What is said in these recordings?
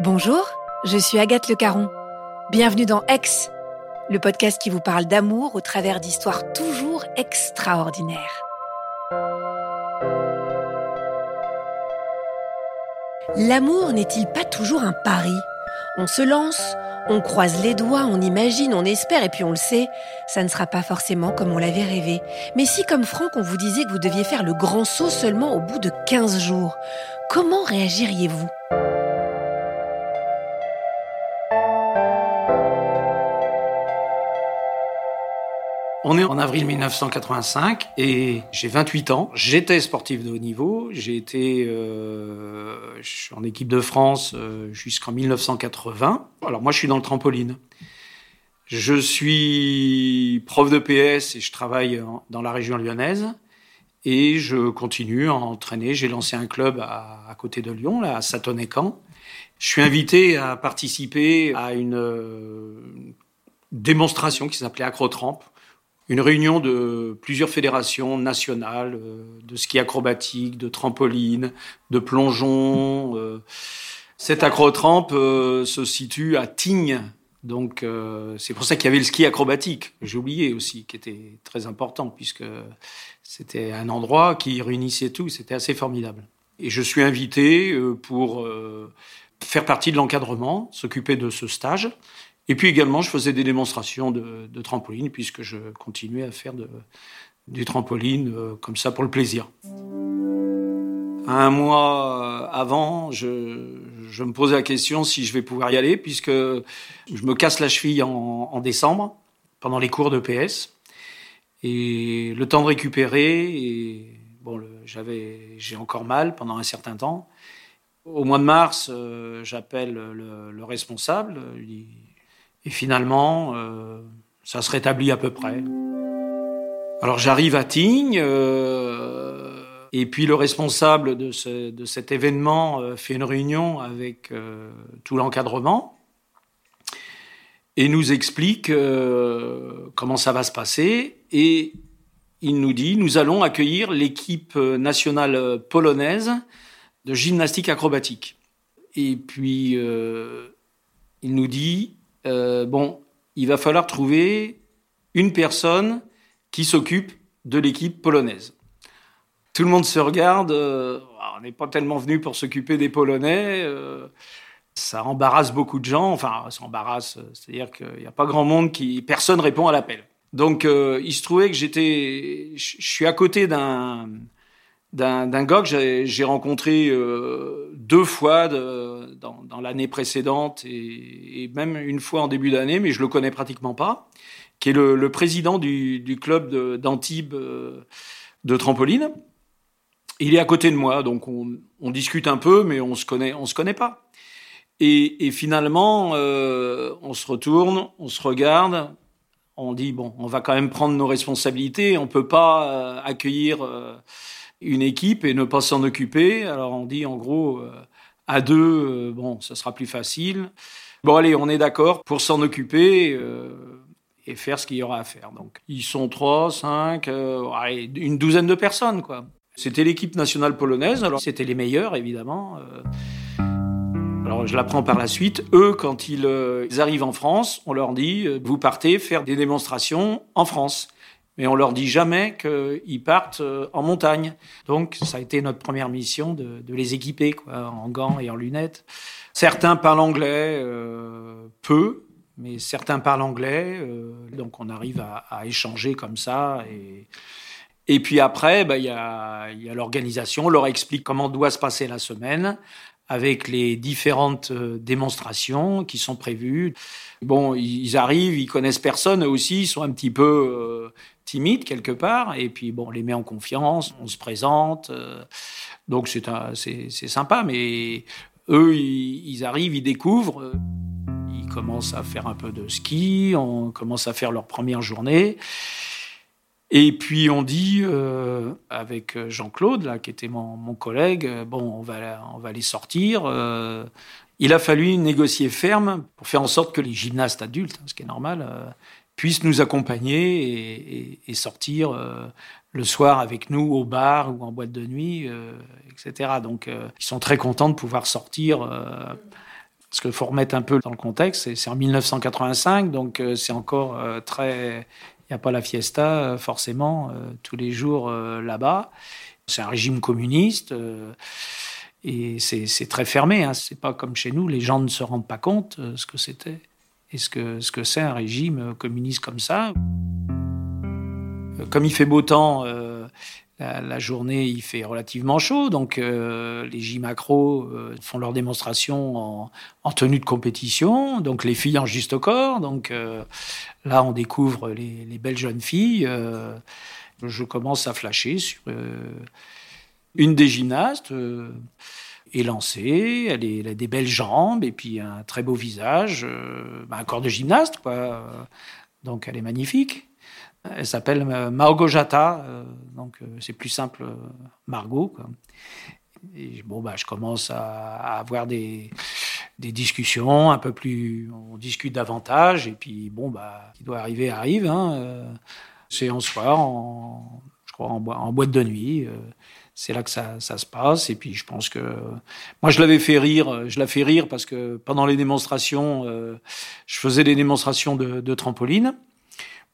Bonjour, je suis Agathe Le Caron. Bienvenue dans Ex, le podcast qui vous parle d'amour au travers d'histoires toujours extraordinaires. L'amour n'est-il pas toujours un pari? On se lance, on croise les doigts, on imagine, on espère et puis on le sait, ça ne sera pas forcément comme on l'avait rêvé. Mais si comme Franck on vous disait que vous deviez faire le grand saut seulement au bout de 15 jours, comment réagiriez-vous? On est en avril 1985 et j'ai 28 ans. J'étais sportif de haut niveau. J'ai été euh, en équipe de France euh, jusqu'en 1980. Alors moi, je suis dans le trampoline. Je suis prof de PS et je travaille dans la région lyonnaise. Et je continue à entraîner. J'ai lancé un club à, côté de Lyon, là, à Satonnet-Camp. Je suis invité à participer à une euh, démonstration qui s'appelait Acrotramp, une réunion de plusieurs fédérations nationales euh, de ski acrobatique, de trampoline, de plongeon. euh. Cette acrotrampe euh, se situe à Tignes. Donc c'est pour ça qu'il y avait le ski acrobatique. J'ai oublié aussi, qui était très important puisque c'était un endroit qui réunissait tout. C'était assez formidable. Et je suis invité pour faire partie de l'encadrement, s'occuper de ce stage. Et puis également, je faisais des démonstrations de, de trampoline, puisque je continuais à faire de, du trampoline euh, comme ça pour le plaisir. Un mois euh, avant, je, me posais la question si je vais pouvoir y aller, puisque je me casse la cheville en, décembre, pendant les cours de PS. Et le temps de récupérer, bon, j'ai encore mal pendant un certain temps. Au mois de mars, euh, j'appelle le, le responsable, et finalement, euh, ça se rétablit à peu près. Alors j'arrive à Tignes, euh, et puis le responsable de, ce- de cet événement euh, fait une réunion avec tout l'encadrement et nous explique comment ça va se passer. Et il nous dit, nous allons accueillir l'équipe nationale polonaise de gymnastique acrobatique. Et puis, il nous dit, euh, bon, il va falloir trouver une personne qui s'occupe de l'équipe polonaise. Tout le monde se regarde, euh, on n'est pas tellement venu pour s'occuper des Polonais, euh, ça embarrasse beaucoup de gens, enfin, ça embarrasse, c'est-à-dire qu'il n'y a pas grand monde qui, personne répond à l'appel. Donc, il se trouvait que j'étais, je suis à côté d'un, d'un, gars que j'ai, rencontré euh, deux fois dans, l'année précédente et, même une fois en début d'année, mais je le connais pratiquement pas, qui est le, président du, club d'Antibes euh, de trampoline. Il est à côté de moi, donc on, discute un peu, mais on se connaît, on se connaît pas. Et, finalement, euh, on se retourne, on se regarde, on dit bon, on va quand même prendre nos responsabilités. On peut pas accueillir une équipe et ne pas s'en occuper. Alors on dit en gros euh, à deux, euh, bon, ça sera plus facile. Bon allez, on est d'accord pour s'en occuper. euh, et faire ce qu'il y aura à faire. Donc, ils sont trois, cinq, une douzaine de personnes, quoi. C'était l'équipe nationale polonaise, alors c'était les meilleurs, évidemment. Alors, je l'apprends par la suite. Eux, quand ils, arrivent en France, on leur dit, vous partez faire des démonstrations en France. Mais on leur dit jamais qu'ils partent euh, en montagne. Donc, ça a été notre première mission de, les équiper, quoi, en gants et en lunettes. Certains parlent anglais, euh, peu, mais certains parlent anglais. euh, donc, on arrive à, échanger comme ça. Et, puis après, bah, il y a l'organisation. On leur explique comment doit se passer la semaine avec les différentes démonstrations qui sont prévues. Bon, ils arrivent, ils connaissent personne eux aussi, ils sont un petit peu timides quelque part, et puis bon, on les met en confiance, on se présente. donc c'est c'est sympa, mais eux, ils, arrivent, ils découvrent ils commencent à faire un peu de ski, on commence à faire leur première journée. Et puis on dit euh, avec Jean-Claude, là, qui était mon, mon, collègue, euh, bon, on va, on va les sortir. Euh, il a fallu négocier ferme pour faire en sorte que les gymnastes adultes, ce qui est normal, puissent nous accompagner et, et, sortir le soir avec nous au bar ou en boîte de nuit, etc. Donc ils sont très contents de pouvoir sortir parce qu'il faut remettre un peu dans le contexte, c'est en 1985, donc euh, c'est encore euh, très... Il n'y a pas la fiesta, euh, forcément, tous les jours là-bas. C'est un régime communiste. Et c'est très fermé, hein. c'est pas comme chez nous, les gens ne se rendent pas compte ce que c'était et ce que ce que c'est un régime communiste comme ça. Comme il fait beau temps, la, journée, il fait relativement chaud, donc euh, les J macro euh, font leur démonstration en, tenue de compétition, donc les filles en juste corps. Donc euh, là, on découvre les, belles jeunes filles. je commence à flasher sur une des gymnastes élancée, elle, elle a des belles jambes et puis un très beau visage, bah, un corps de gymnaste, quoi. Donc elle est magnifique. Elle s'appelle euh, Margot Jata, euh, donc euh, c'est plus simple, Margot. Bon, bah, je commence à, avoir des, discussions un peu plus. On discute davantage, et puis bon, bah, qui doit arriver arrive. Hein, c'est en soir, je crois, en, boîte de nuit. c'est là que ça, se passe. Et puis je pense que moi je l'avais fait rire. Je la fais rire parce que pendant les démonstrations, je faisais des démonstrations de trampoline.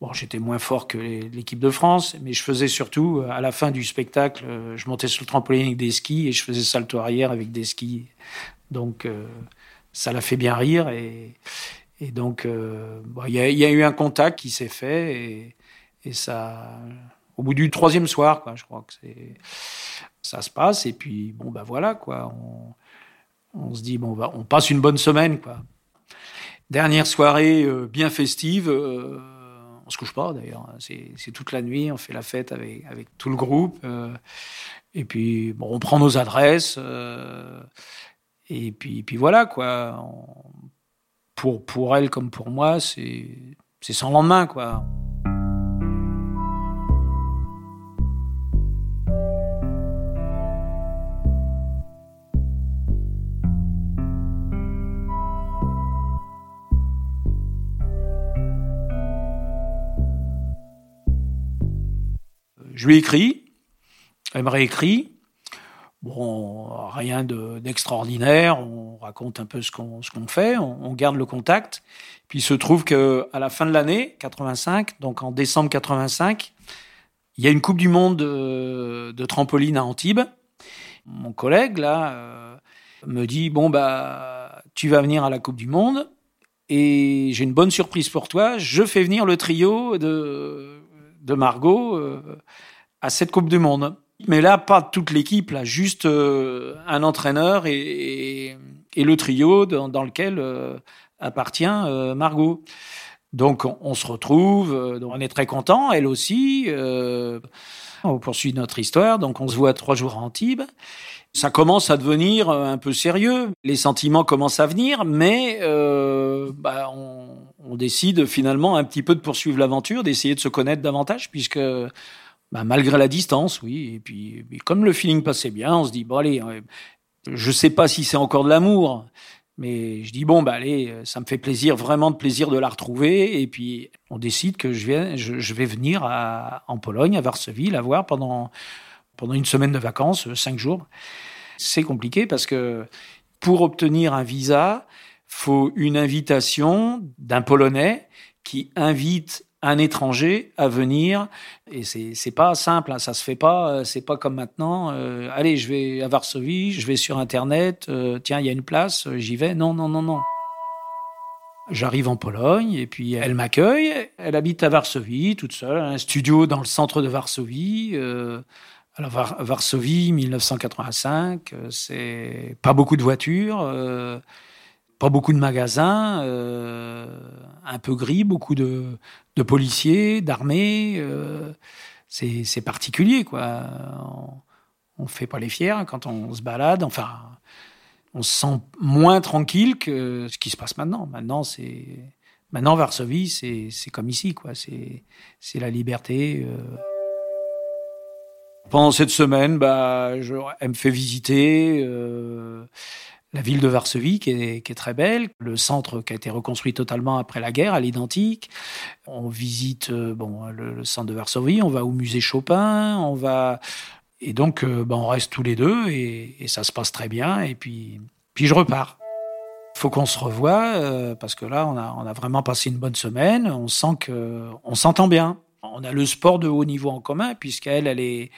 Bon, j'étais moins fort que l'équipe de France, mais je faisais surtout, euh, à la fin du spectacle, euh, je montais sur le trampoline avec des skis et je faisais salto arrière avec des skis. Donc, euh, ça l'a fait bien rire. Et, donc, il y, a, y, a eu un contact qui s'est fait et, ça, au bout du troisième soir, quoi, je crois que c'est, ça se passe. Et puis, bon, ben voilà, quoi. On, se dit, bon, on, va, on passe une bonne semaine, quoi. Dernière soirée bien festive on se couche pas d'ailleurs. C'est toute la nuit, on fait la fête avec, tout le groupe. Euh, et puis, bon, on prend nos adresses. Euh, et puis, puis voilà, quoi. pour, pour elle comme pour moi, c'est sans lendemain, quoi. Je lui écris, elle me réécrit. Bon, rien d'extraordinaire, on raconte un peu ce qu'on fait, on, garde le contact. Puis il se trouve que à la fin de l'année 85, donc en décembre 85, il y a une Coupe du Monde de, trampoline à Antibes. Mon collègue là euh, me dit bon bah tu vas venir à la Coupe du Monde et j'ai une bonne surprise pour toi. Je fais venir le trio de de Margot. Euh, à cette Coupe du Monde. Mais là, pas toute l'équipe, là, juste euh, un entraîneur et, le trio dans, lequel euh, appartient euh, Margot. Donc, on, se retrouve, on est très content, elle aussi. on poursuit notre histoire, donc on se voit trois jours à Antibes. Ça commence à devenir un peu sérieux. Les sentiments commencent à venir, mais bah, on décide finalement un petit peu de poursuivre l'aventure, d'essayer de se connaître davantage, puisque bah, malgré la distance, oui. Et puis, comme le feeling passait bien, on se dit, bon, allez, je sais pas si c'est encore de l'amour, mais je dis, bon, bah, allez, ça me fait plaisir, vraiment de plaisir de la retrouver. Et puis, on décide que je, viens, je, vais venir en Pologne, à Varsovie, la voir pendant, pendant une semaine de vacances, cinq jours. C'est compliqué parce que pour obtenir un visa, faut une invitation d'un Polonais qui invite un étranger à venir. Et c'est c'est pas simple hein, ça se fait pas euh, c'est pas comme maintenant euh, allez je vais à Varsovie je vais sur internet euh, tiens il y a une place j'y vais. Non non non non. J'arrive en Pologne et puis elle m'accueille. Elle habite à Varsovie, toute seule, un studio dans le centre de Varsovie, Alors Varsovie, 1985, euh, c'est pas beaucoup de voitures, beaucoup de magasins, euh, un peu gris, beaucoup de, policiers, d'armées. c'est particulier, quoi. On, ne fait pas les fiers quand on se balade. Enfin, on se sent moins tranquille que ce qui se passe maintenant. Maintenant, c'est maintenant Varsovie, c'est comme ici, quoi. C'est la liberté. Pendant cette semaine, bah, elle me fait visiter euh, la ville de Varsovie, qui est, très belle, le centre qui a été reconstruit totalement après la guerre, à l'identique. On visite euh, bon, le, centre de Varsovie, on va au musée Chopin, on va... Et donc, euh, bah, on reste tous les deux et, ça se passe très bien. Et puis, puis je repars. Faut qu'on se revoie euh, parce que là, on a, on a vraiment passé une bonne semaine. On sent que on s'entend bien on a le sport de haut niveau en commun, puisqu'elle, elle est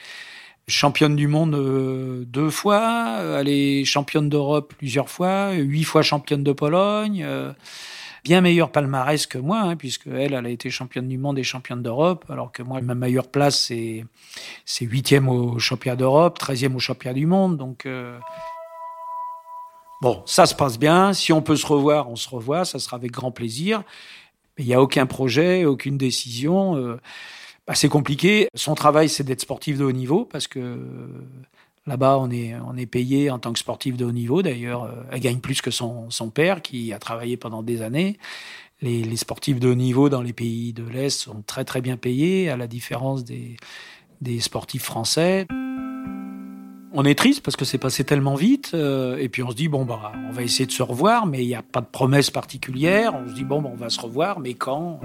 championne du monde euh, deux fois, elle est championne d'Europe plusieurs fois, huit fois championne de Pologne, euh, bien meilleure palmarès que moi, hein, puisque elle, elle a été championne du monde et championne d'Europe, alors que moi, ma meilleure place, c'est, huitième au championnat d'Europe, treizième au championnat du monde, donc... Euh, bon, ça se passe bien. Si on peut se revoir, on se revoit. Ça sera avec grand plaisir il n'y a aucun projet, aucune décision. C'est compliqué. Son travail, c'est d'être sportif de haut niveau parce que euh, là-bas, on est, payé en tant que sportif de haut niveau. D'ailleurs, euh, elle gagne plus que son, père qui a travaillé pendant des années. Les, sportifs de haut niveau dans les pays de l'Est sont très très bien payés, à la différence des, des sportifs français on est triste parce que c'est passé tellement vite. Euh, et puis on se dit, bon, bah, on va essayer de se revoir, mais il n'y a pas de promesse particulière. On se dit, bon, bah, on va se revoir, mais quand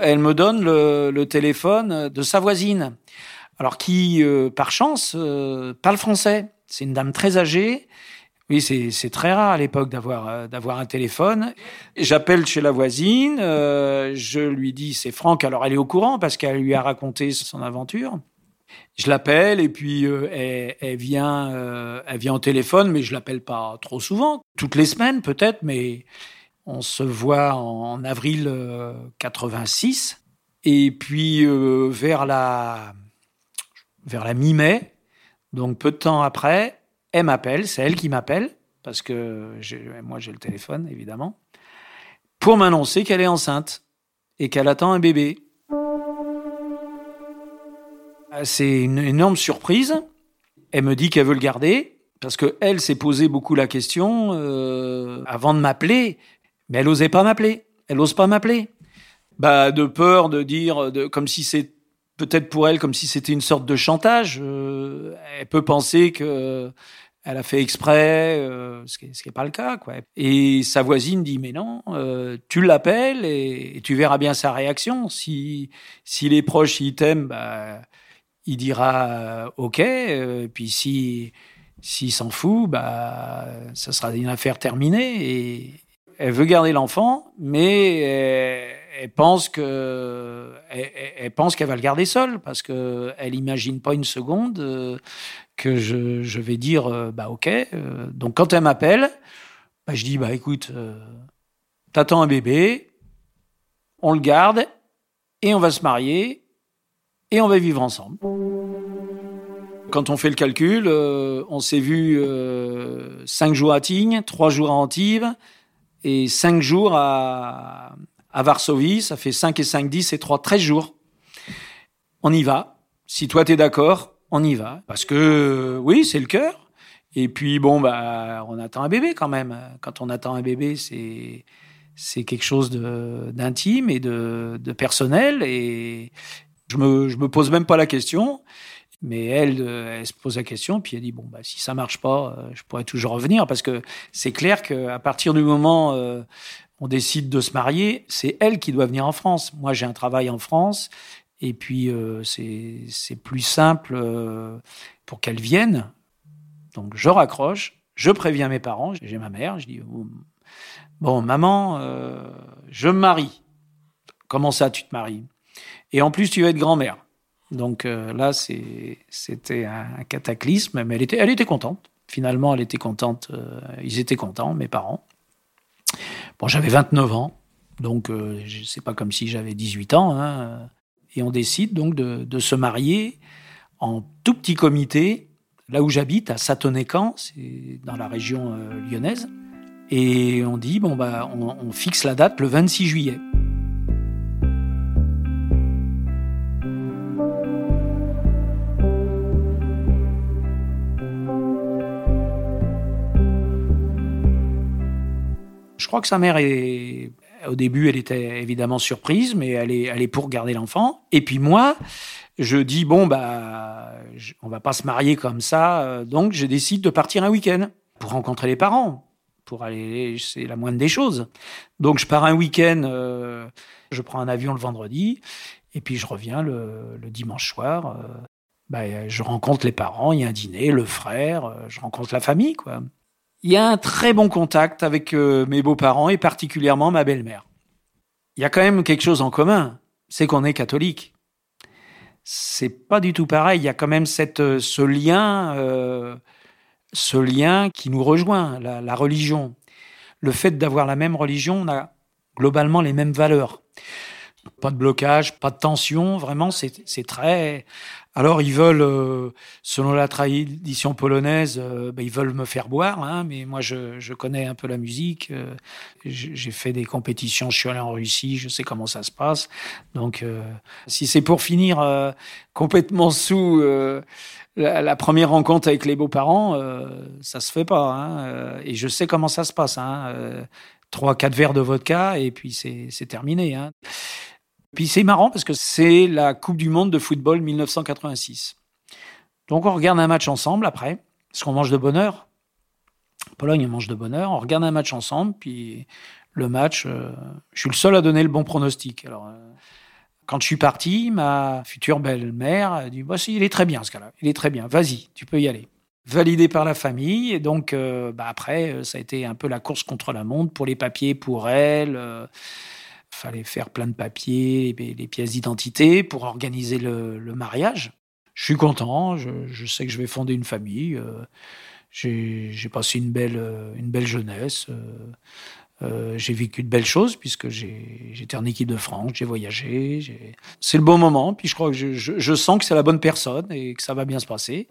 Elle me donne le, téléphone de sa voisine, alors qui, euh, par chance, euh, parle français. C'est une dame très âgée. Oui, c'est très rare à l'époque d'avoir d'avoir un téléphone. J'appelle chez la voisine, je lui dis c'est Franck. Alors elle est au courant parce qu'elle lui a raconté son aventure je l'appelle et puis euh, elle, vient, euh, elle vient au téléphone, mais je l'appelle pas trop souvent, toutes les semaines peut-être, mais on se voit en, avril 86 euh, et puis vers la vers la mi-mai, donc peu de temps après, elle m'appelle, c'est elle qui m'appelle parce que moi j'ai le téléphone évidemment, pour m'annoncer qu'elle est enceinte et qu'elle attend un bébé. Euh, c'est une énorme surprise. Elle me dit qu'elle veut le garder parce que elle s'est posé beaucoup la question euh, avant de m'appeler, mais elle osait pas m'appeler. Elle ose pas m'appeler. Bah de peur de dire, comme si c'est peut-être pour elle comme si c'était une sorte de chantage. Euh, elle peut penser que elle a fait exprès, euh, ce qui n'est pas le cas. Quoi. Et sa voisine dit, mais non, euh, tu l'appelles et, tu verras bien sa réaction. Si, si les proches, ils t'aiment, bah, il dira OK. Puis si s'il s'en fout, bah ça sera une affaire terminée. Et elle veut garder l'enfant, mais elle, pense que pense qu'elle va le garder seule parce que elle imagine pas une seconde euh, que je, vais dire bah OK. Donc quand elle m'appelle, bah, je dis bah écoute, t'attends un bébé, on le garde et on va se marier et on va vivre ensemble. Quand on fait le calcul, euh, on s'est vu euh, cinq jours à Tignes, trois jours à Antibes et cinq jours à, à Varsovie. Ça fait 5 et 5, 10 et 3, 13 jours. On y va. Si toi t'es d'accord, on y va. Parce que oui, c'est le cœur. Et puis bon, bah, on attend un bébé quand même. Quand on attend un bébé, c'est c'est quelque chose d'intime et de, de personnel et, je me, je me pose même pas la question. Mais elle, euh, elle se pose la question, puis elle dit bon bah si ça marche pas, euh, je pourrais toujours revenir parce que c'est clair qu'à partir du moment euh, on décide de se marier, c'est elle qui doit venir en France. Moi j'ai un travail en France et puis c'est c'est plus simple pour qu'elle vienne. Donc je raccroche, je préviens mes parents, j'ai ma mère, je dis bon maman, je me marie. Comment ça tu te maries? Et en plus, tu vas être grand-mère. Donc euh, là, c'était un cataclysme, mais elle était, elle était contente. Finalement, elle était contente. Euh, ils étaient contents, mes parents. Bon, j'avais 29 ans, donc euh, c'est pas comme si j'avais 18 ans. Hein. Et on décide donc de, se marier en tout petit comité, là où j'habite, à Satonnet-Camp, c'est dans la région euh, lyonnaise. Et on dit, bon, bah, on fixe la date le 26 juillet. Crois que sa mère est, au début, elle était évidemment surprise, mais elle est, elle est pour garder l'enfant. Et puis moi, je dis bon bah, on va pas se marier comme ça, euh, donc je décide de partir un week-end pour rencontrer les parents, pour aller, c'est la moindre des choses. Donc je pars un week-end, euh, je prends un avion le vendredi, et puis je reviens le, dimanche soir. Euh, bah, je rencontre les parents, il y a un dîner, le frère, je rencontre la famille, quoi il y a un très bon contact avec euh, mes beaux-parents et particulièrement ma belle-mère. Il y a quand même quelque chose en commun, c'est qu'on est catholique. C'est pas du tout pareil. Il y a quand même euh, ce lien, euh, ce lien qui nous rejoint, la religion. Le fait d'avoir la même religion, on a globalement les mêmes valeurs. Pas de blocage, pas de tension, vraiment, c'est très. Alors ils veulent, euh, selon la tradition polonaise, euh, ben, ils veulent me faire boire, hein, mais moi je, connais un peu la musique. Euh, j'ai fait des compétitions, je suis allé en Russie, je sais comment ça se passe. Donc si c'est pour finir complètement sous la, la, première rencontre avec les beaux-parents, ça se fait pas. Hein, et je sais comment ça se passe. Hein, trois, quatre verres de vodka et puis c'est terminé. Hein. Puis c'est marrant parce que c'est la Coupe du Monde de football 1986. Donc on regarde un match ensemble après, parce qu'on mange de bonheur. Pologne mange de bonheur. On regarde un match ensemble, puis le match, euh, je suis le seul à donner le bon pronostic. Alors, euh, quand je suis parti, ma future belle-mère a dit Voici, il est très bien ce cas-là, il est très bien, vas-y, tu peux y aller. Validé par la famille, et donc euh, bah, après, ça a été un peu la course contre la montre pour les papiers pour elle fallait faire plein de papiers, les pièces d'identité pour organiser le, mariage. Je suis content, je, sais que je vais fonder une famille. Euh, j'ai passé une belle, une belle jeunesse. Euh, euh, j'ai vécu de belles choses puisque j'étais en équipe de France, j'ai voyagé. C'est le bon moment, puis je crois que je sens que c'est la bonne personne et que ça va bien se passer.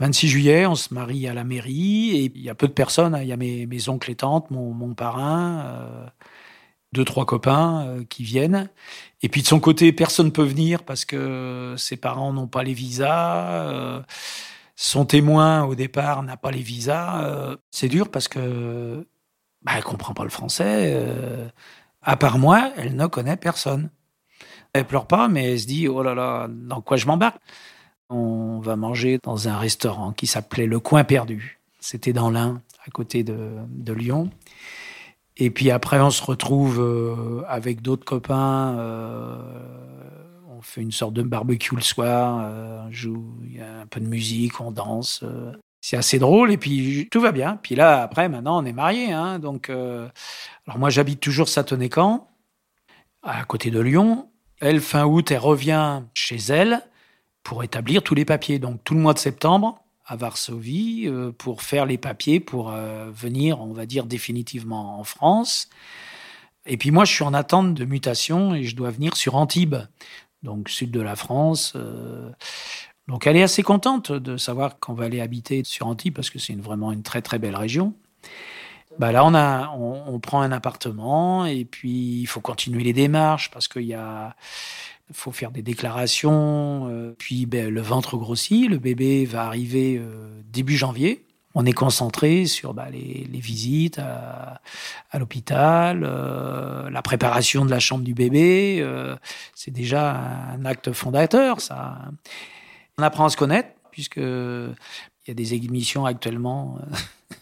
26 juillet, on se marie à la mairie et il y a peu de personnes. Hein. Il y a mes, oncles et tantes, mon, parrain, euh, deux, trois copains euh, qui viennent. Et puis de son côté, personne ne peut venir parce que ses parents n'ont pas les visas. Euh, son témoin, au départ, n'a pas les visas. c'est dur parce que bah, elle comprend pas le français. à part moi, elle ne connaît personne. Elle pleure pas, mais elle se dit, oh là là, dans quoi je m'embarque? On va manger dans un restaurant qui s'appelait Le Coin Perdu. C'était dans l'Ain, à côté de, Lyon. Et puis après, on se retrouve euh, avec d'autres copains. Euh, on fait une sorte de barbecue le soir. Euh, on joue, il y a un peu de musique, on danse. c'est assez drôle et puis tout va bien. Puis là, après, maintenant, on est mariés. Hein, donc, alors moi, j'habite toujours Satonnet-Camp, à côté de Lyon. Elle, fin août, elle revient chez elle pour établir tous les papiers. Donc tout le mois de septembre à Varsovie euh, pour faire les papiers pour euh, venir, on va dire, définitivement en France. Et puis moi, je suis en attente de mutation et je dois venir sur Antibes, donc sud de la France. Euh. donc elle est assez contente de savoir qu'on va aller habiter sur Antibes parce que c'est vraiment une très très belle région. Bah là, on, a, on, prend un appartement et puis il faut continuer les démarches parce qu'il y a faut faire des déclarations. Euh, puis ben, le ventre grossit, le bébé va arriver euh, début janvier. On est concentré sur bah, les, visites à, l'hôpital, euh, la préparation de la chambre du bébé. c'est déjà un acte fondateur, ça. On apprend à se connaître, puisque il y a des émissions actuellement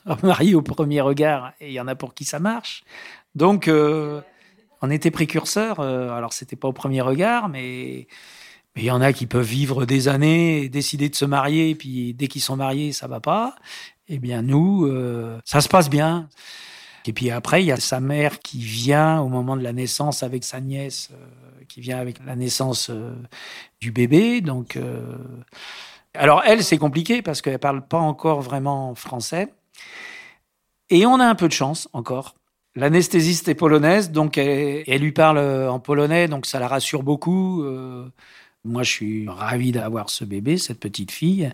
mariés au premier regard, et il y en a pour qui ça marche. Donc on était précurseurs. Euh, alors, c'était pas au premier regard, mais il y en a qui peuvent vivre des années décider de se marier, et puis dès qu'ils sont mariés, ça va pas. Eh bien, nous, euh, ça se passe bien. Et puis après, il y a sa mère qui vient au moment de la naissance avec sa nièce, euh, qui vient avec la naissance du bébé. Donc, alors elle, c'est compliqué parce qu'elle parle pas encore vraiment français. Et on a un peu de chance encore L'anesthésiste est polonaise, donc elle, lui parle en polonais, donc ça la rassure beaucoup. moi, je suis ravi d'avoir ce bébé, cette petite fille,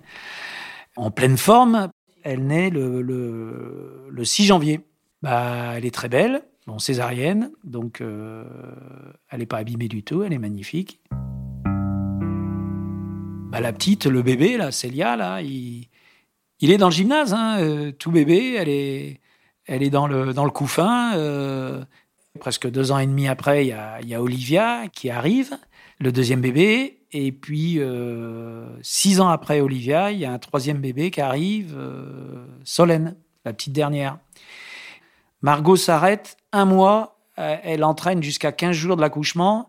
en pleine forme. Elle naît le, le, le 6 janvier. Bah, elle est très belle, bon, césarienne, donc euh, elle n'est pas abîmée du tout, elle est magnifique. Bah, la petite, le bébé, là, Célia, là, il, est dans le gymnase, hein, euh, tout bébé, elle est, elle est dans le, dans le couffin. Euh, presque deux ans et demi après, il y a, y a, Olivia qui arrive, le deuxième bébé. Et puis, six ans après Olivia, il y a un troisième bébé qui arrive, Solène, la petite dernière. Margot s'arrête un mois, euh, elle entraîne jusqu'à 15 jours de l'accouchement.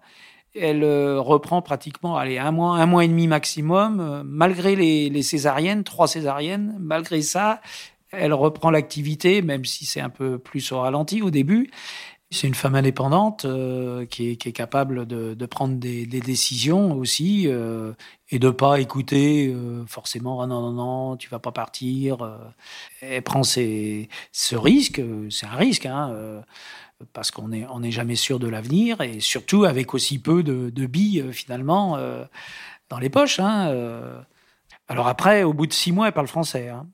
Elle euh, reprend pratiquement allez, un mois, un mois et demi maximum, euh, malgré les, césariennes, trois césariennes. Malgré ça, elle reprend l'activité, même si c'est un peu plus au ralenti au début. C'est une femme indépendante qui, est, capable de, prendre des, décisions aussi et de pas écouter forcément ah non non non tu vas pas partir. elle prend ses, ce risque, c'est un risque. Hein, parce qu'on n'est on est jamais sûr de l'avenir et surtout avec aussi peu de, billes euh, finalement euh, dans les poches. Hein, euh. Alors après, au bout de six mois, elle parle français. Hein.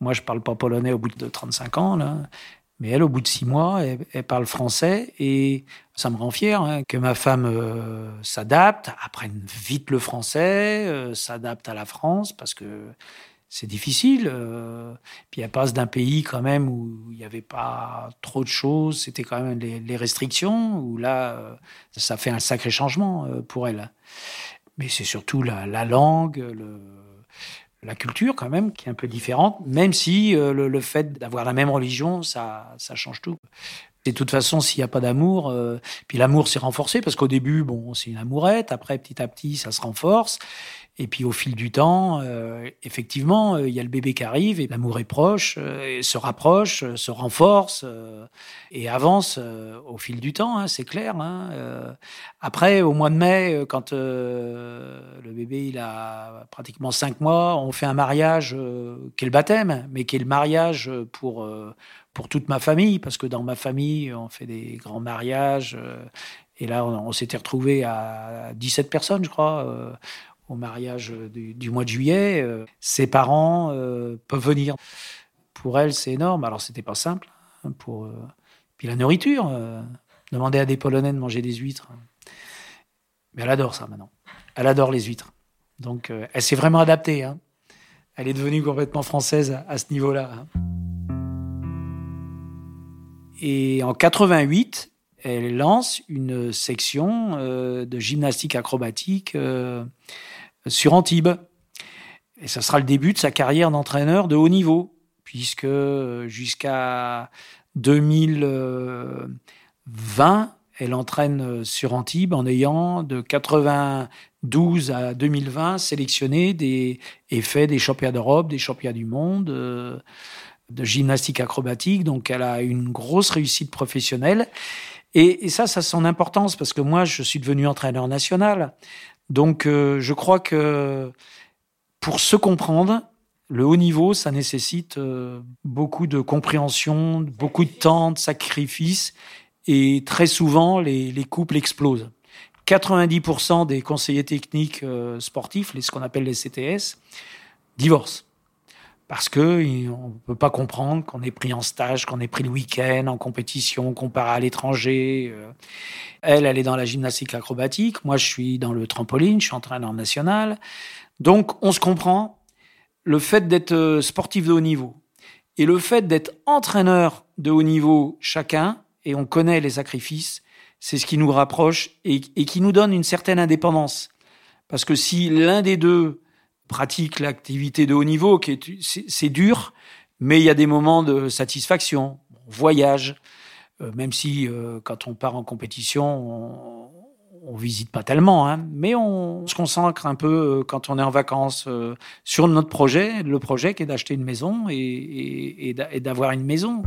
Moi, je parle pas polonais au bout de 35 ans, mais elle, au bout de six mois, elle, parle français et ça me rend fier hein, que ma femme s'adapte, apprenne vite le français, s'adapte à la France parce que c'est difficile. Euh, puis elle passe d'un pays quand même où il n'y avait pas trop de choses, c'était quand même les, restrictions, où là, euh, ça fait un sacré changement euh, pour elle. Mais c'est surtout la, langue, la culture quand même qui est un peu différente, même si le, fait d'avoir la même religion, ça, ça change tout. Et de toute façon, s'il n'y a pas d'amour, puis l'amour s'est renforcé parce qu'au début, bon, c'est une amourette. Après, petit à petit, ça se renforce. Et puis au fil du temps, euh, effectivement, euh, il y a le bébé qui arrive et l'amour est proche, euh, se rapproche, se renforce et avance au fil du temps, hein, c'est clair. Hein, après, au mois de mai, quand le bébé il a pratiquement cinq mois, on fait un mariage qui est le baptême, mais qui est le mariage pour pour toute ma famille, parce que dans ma famille, on fait des grands mariages. et là, on, on s'était retrouvé à 17 personnes, je crois au mariage du, mois de juillet, euh, ses parents euh, peuvent venir. Pour elle, c'est énorme. Alors, c'était pas simple. Hein, pour, euh, puis la nourriture, demander à des Polonais de manger des huîtres. Mais elle adore ça maintenant. Elle adore les huîtres. Donc, elle s'est vraiment adaptée. Hein. Elle est devenue complètement française à, ce niveau-là. Hein. Et en 88, elle lance une section de gymnastique acrobatique sur Antibes. Et ça sera le début de sa carrière d'entraîneur de haut niveau, puisque euh, jusqu'à 2020, elle entraîne euh, sur Antibes en ayant de 92 à 2020 sélectionné des, et fait des championnats d'Europe, des championnats du monde euh, de gymnastique acrobatique. Donc elle a une grosse réussite professionnelle. Et, et ça, ça a son importance parce que moi, je suis devenu entraîneur national. Donc, euh, je crois que pour se comprendre, le haut niveau, ça nécessite euh, beaucoup de compréhension, beaucoup de temps, de sacrifices, et très souvent, les, couples explosent. 90% des conseillers techniques euh, sportifs, ce qu'on appelle les CTS, divorcent parce que on peut pas comprendre qu'on est pris en stage, qu'on est pris le week-end en compétition, qu'on part à l'étranger. Euh. Elle, elle est dans la gymnastique acrobatique. Moi, je suis dans le trampoline. Je suis entraîneur national. Donc, on se comprend. Le fait d'être euh, sportif de haut niveau et le fait d'être entraîneur de haut niveau chacun, et on connaît les sacrifices, c'est ce qui nous rapproche et qui nous donne une certaine indépendance. Parce que si l'un des deux pratique l'activité de haut niveau, qui est c'est dur, mais il y a des moments de satisfaction. On voyage, euh, même si euh, quand on part en compétition, on, visite pas tellement, hein, mais on se concentre un peu euh, quand on est en vacances sur notre projet, le projet qui est d'acheter une maison et d'avoir une maison.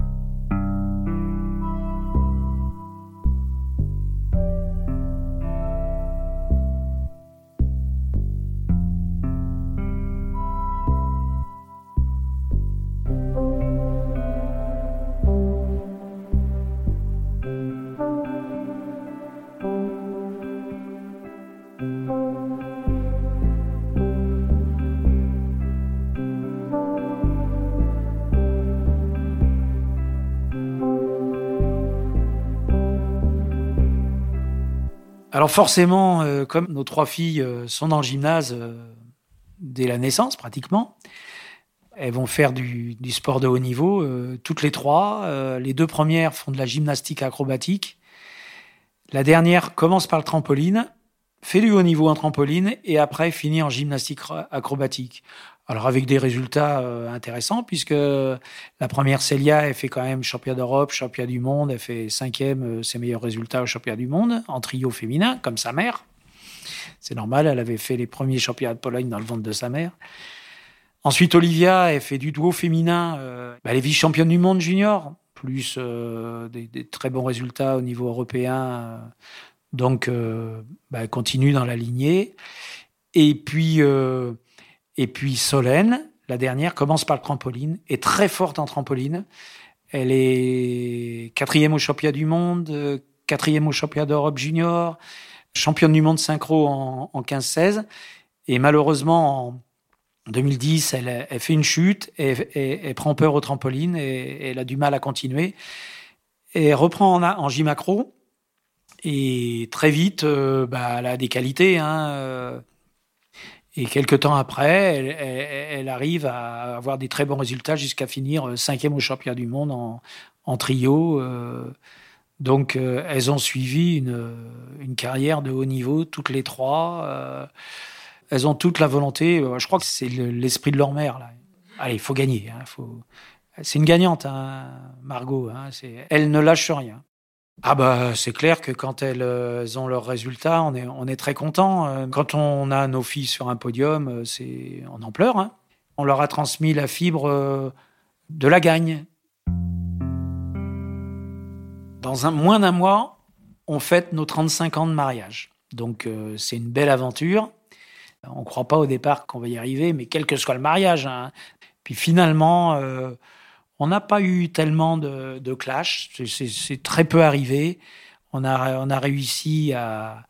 Alors forcément, euh, comme nos trois filles euh, sont dans le gymnase dès la naissance pratiquement, elles vont faire du sport de haut niveau, toutes les trois. les deux premières font de la gymnastique acrobatique. La dernière commence par le trampoline, fait du haut niveau en trampoline et après finit en gymnastique acrobatique. Alors avec des résultats euh, intéressants, puisque la première Célia, elle fait quand même champion d'Europe, champion du monde, elle fait cinquième, euh, ses meilleurs résultats au championnat du monde, en trio féminin, comme sa mère. C'est normal, elle avait fait les premiers championnats de Pologne dans le ventre de sa mère. Ensuite, Olivia, elle fait du duo féminin, euh, bah, elle est vice-championne du monde junior, plus des, des, très bons résultats au niveau européen. donc, bah, elle continue dans la lignée. Et puis... Et puis Solène, la dernière, commence par le trampoline, est très forte en trampoline. Elle est quatrième au championnat du monde, quatrième au championnat d'Europe junior, championne du monde synchro en, 15-16. Et malheureusement, en 2010, elle, fait une chute, et, elle prend peur au trampoline et, elle a du mal à continuer. Elle reprend en, en J-macro. Et très vite, euh, bah, elle a des qualités. Hein, euh, et quelques temps après, elle, arrive à avoir des très bons résultats jusqu'à finir euh, cinquième au championnat du monde en, trio. Euh. donc, euh, elles ont suivi une, carrière de haut niveau, toutes les trois. elles ont toute la volonté. Je crois que c'est l'esprit de leur mère. Là. Allez, il faut gagner. Hein, faut... C'est une gagnante, hein, Margot. Hein, elle ne lâche rien. Ah bah c'est clair que quand elles euh, ont leurs résultats, on est, on est très content. Euh, quand on a nos filles sur un podium, euh, c'est on en pleure. Hein. On leur a transmis la fibre de la gagne. Dans un, moins d'un mois, on fête nos 35 ans de mariage. Donc c'est une belle aventure. On ne croit pas au départ qu'on va y arriver, mais quel que soit le mariage. Hein. Puis finalement, on n'a pas eu tellement de, de clash, c'est très peu arrivé. On a, on a réussi à,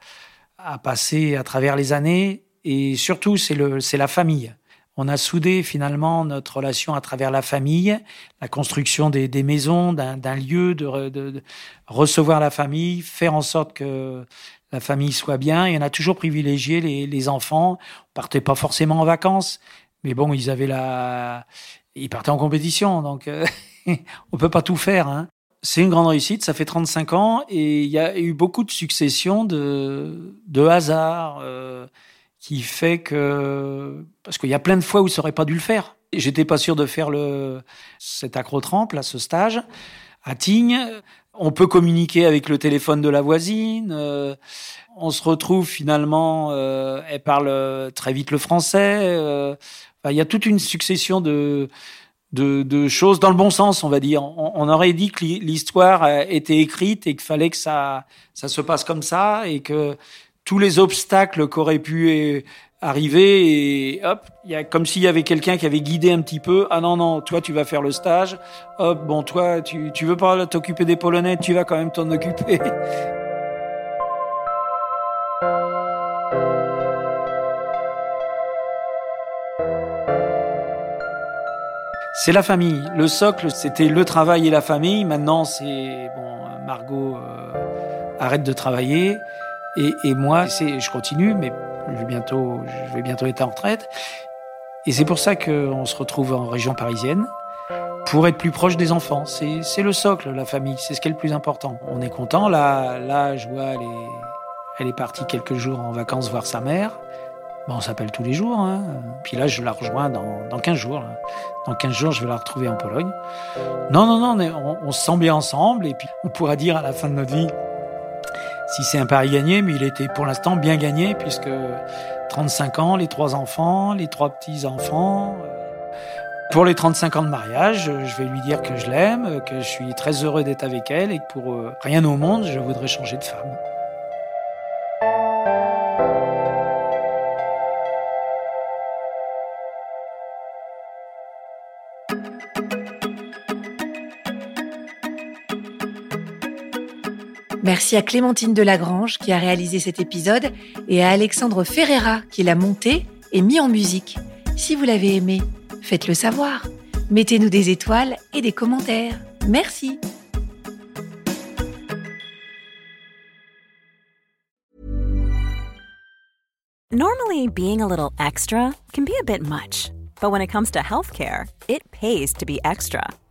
à passer à travers les années et surtout c'est la famille. On a soudé finalement notre relation à travers la famille, la construction des, des maisons, d'un lieu, de, de, recevoir la famille, faire en sorte que la famille soit bien. Et on a toujours privilégié les, les enfants. On partait pas forcément en vacances, mais bon, ils avaient la, il partait en compétition, donc euh, on peut pas tout faire. Hein. C'est une grande réussite, ça fait 35 ans et il y a eu beaucoup de successions de, de hasard euh, qui fait que parce qu'il y a plein de fois où ça aurait pas dû le faire. J'étais pas sûr de faire le cet accrotrample à ce stage à Tignes. On peut communiquer avec le téléphone de la voisine. Euh, on se retrouve finalement, euh, elle parle très vite le français. Euh, il y a toute une succession de, de, de, choses dans le bon sens, on va dire. On, on aurait dit que l'histoire était écrite et qu'il fallait que ça, ça se passe comme ça et que tous les obstacles qu'auraient pu arriver et hop, il y a comme s'il y avait quelqu'un qui avait guidé un petit peu. Ah non non, toi tu vas faire le stage. Hop, bon toi tu tu veux pas t'occuper des Polonais, tu vas quand même t'en occuper. C'est la famille. Le socle, c'était le travail et la famille. Maintenant, c'est bon. Margot euh, arrête de travailler et, moi, c'est, je continue, mais je vais bientôt, je vais bientôt être en retraite. Et c'est pour ça qu'on se retrouve en région parisienne pour être plus proche des enfants. C'est, c'est le socle, la famille. C'est ce qui est le plus important. On est content. Là, là, je vois, elle est, elle est partie quelques jours en vacances voir sa mère on s'appelle tous les jours. Hein. Puis là, je la rejoins dans, dans 15 jours. Dans 15 jours, je vais la retrouver en Pologne. Non, non, non, on, on, se sent bien ensemble. Et puis, on pourra dire à la fin de notre vie si c'est un pari gagné, mais il était pour l'instant bien gagné, puisque 35 ans, les trois enfants, les trois petits-enfants. Euh, pour les 35 ans de mariage, je vais lui dire que je l'aime, que je suis très heureux d'être avec elle et que pour euh, rien au monde, je voudrais changer de femme. Merci à Clémentine Delagrange qui a réalisé cet épisode et à Alexandre Ferreira qui l'a monté et mis en musique. Si vous l'avez aimé, faites-le savoir. Mettez-nous des étoiles et des commentaires. Merci. Normally, being a little extra can be a bit much, but when it comes to healthcare, it pays to be extra.